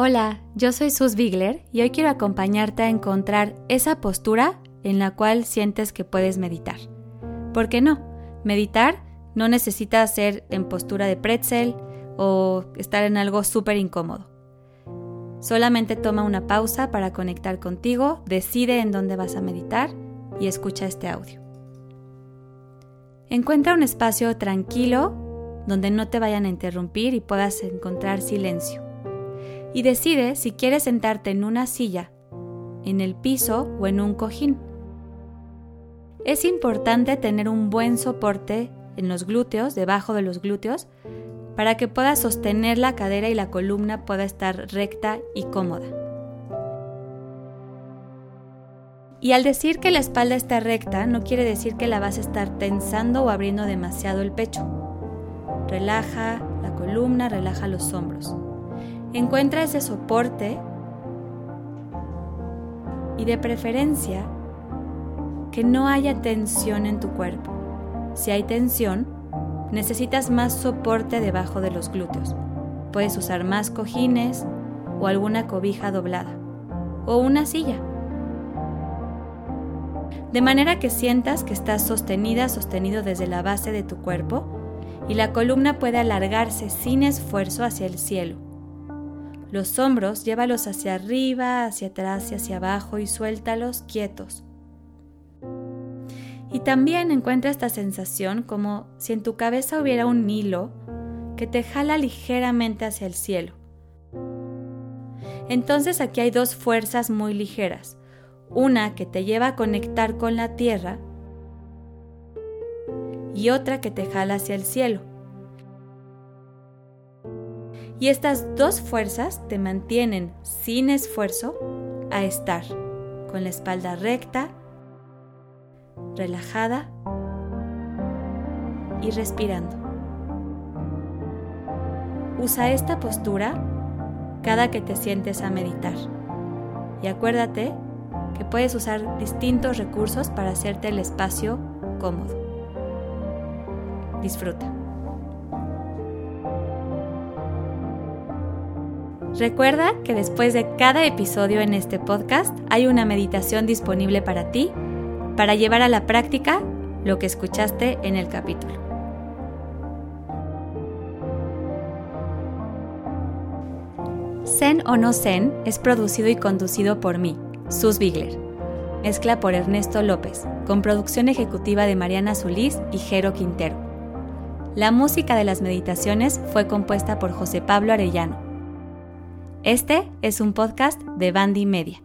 Hola, yo soy Sus Bigler y hoy quiero acompañarte a encontrar esa postura en la cual sientes que puedes meditar. ¿Por qué no? Meditar no necesita ser en postura de pretzel o estar en algo súper incómodo. Solamente toma una pausa para conectar contigo, decide en dónde vas a meditar y escucha este audio. Encuentra un espacio tranquilo donde no te vayan a interrumpir y puedas encontrar silencio y decide si quieres sentarte en una silla, en el piso o en un cojín. Es importante tener un buen soporte en los glúteos, debajo de los glúteos, para que puedas sostener la cadera y la columna pueda estar recta y cómoda. Y al decir que la espalda está recta, no quiere decir que la vas a estar tensando o abriendo demasiado el pecho. Relaja la columna, relaja los hombros. Encuentra ese soporte y de preferencia que no haya tensión en tu cuerpo. Si hay tensión, necesitas más soporte debajo de los glúteos. Puedes usar más cojines o alguna cobija doblada o una silla. De manera que sientas que estás sostenida, sostenido desde la base de tu cuerpo y la columna puede alargarse sin esfuerzo hacia el cielo. Los hombros llévalos hacia arriba, hacia atrás y hacia abajo y suéltalos quietos. Y también encuentra esta sensación como si en tu cabeza hubiera un hilo que te jala ligeramente hacia el cielo. Entonces aquí hay dos fuerzas muy ligeras. Una que te lleva a conectar con la tierra y otra que te jala hacia el cielo. Y estas dos fuerzas te mantienen sin esfuerzo a estar con la espalda recta, relajada y respirando. Usa esta postura cada que te sientes a meditar. Y acuérdate que puedes usar distintos recursos para hacerte el espacio cómodo. Disfruta. Recuerda que después de cada episodio en este podcast hay una meditación disponible para ti para llevar a la práctica lo que escuchaste en el capítulo. Zen o no Zen es producido y conducido por mí, Sus Bigler. Mezcla por Ernesto López, con producción ejecutiva de Mariana Solís y Jero Quintero. La música de las meditaciones fue compuesta por José Pablo Arellano. Este es un podcast de Bandy Media.